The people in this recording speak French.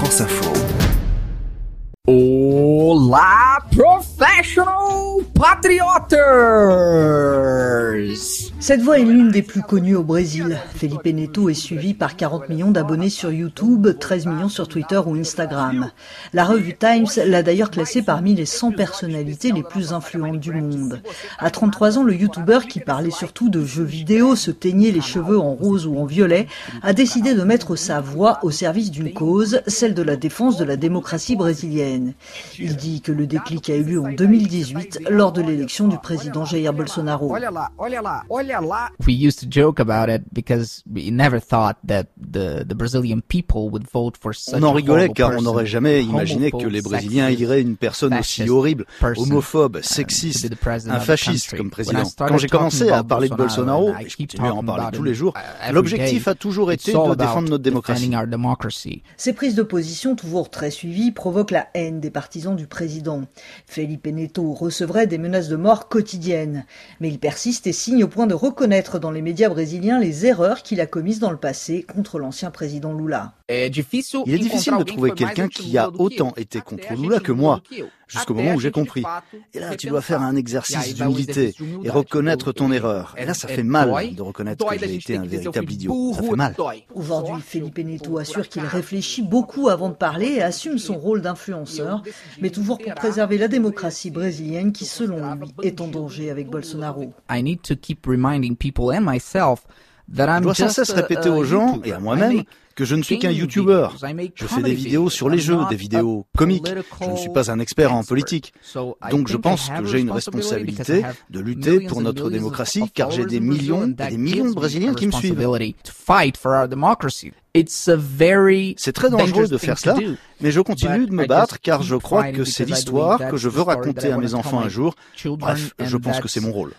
France Info. Olá, professional patriotas! Cette voix est l'une des plus connues au Brésil. Felipe Neto est suivi par 40 millions d'abonnés sur YouTube, 13 millions sur Twitter ou Instagram. La revue Times l'a d'ailleurs classé parmi les 100 personnalités les plus influentes du monde. À 33 ans, le YouTuber, qui parlait surtout de jeux vidéo, se teignait les cheveux en rose ou en violet, a décidé de mettre sa voix au service d'une cause, celle de la défense de la démocratie brésilienne. Il dit que le déclic a eu lieu en 2018 lors de l'élection du président Jair Bolsonaro. We used to joke about it because we never thought that the, the Brazilian people would vote for such On en a rigolait car on n'aurait jamais imaginé que les Brésiliens sexist, iraient une personne aussi fascist horrible, homophobe, to sexiste, un fasciste comme When I président. started Quand j'ai commencé à about parler de Bolsonaro, et je continue à en talking parler about tous him, les jours, uh, l'objectif a toujours été de défendre notre démocratie. defending our democracy. Ces prises de position, toujours très suivies, provoquent la haine des partisans du président. Felipe Neto recevrait des menaces de mort quotidiennes. Mais il persiste et signe au point de reconnaître dans les médias brésiliens les erreurs qu'il a commises dans le passé contre l'ancien président Lula. Il est difficile de trouver quelqu'un qui a autant été contre Lula que moi, jusqu'au moment où j'ai compris. Et là, tu dois faire un exercice d'humilité et reconnaître ton erreur. Et là, ça fait mal de reconnaître que j'ai été un véritable idiot. Ça fait mal. Aujourd'hui, Felipe Neto assure qu'il réfléchit beaucoup avant de parler et assume son rôle d'influenceur, mais toujours pour préserver la démocratie brésilienne qui, selon lui, est en danger avec Bolsonaro. I need to keep reminding people and myself Je dois sans cesse répéter aux gens et à moi-même que je ne suis qu'un YouTuber. Je fais des vidéos sur les jeux, des vidéos comiques. Je ne suis pas un expert en politique. Donc je pense que j'ai une responsabilité de lutter pour notre démocratie car j'ai des millions et des millions de Brésiliens qui me suivent. C'est très dangereux de faire cela, mais je continue de me battre car je crois que c'est l'histoire que je that's veux raconter à mes enfants un jour. Bref, je pense que c'est mon rôle.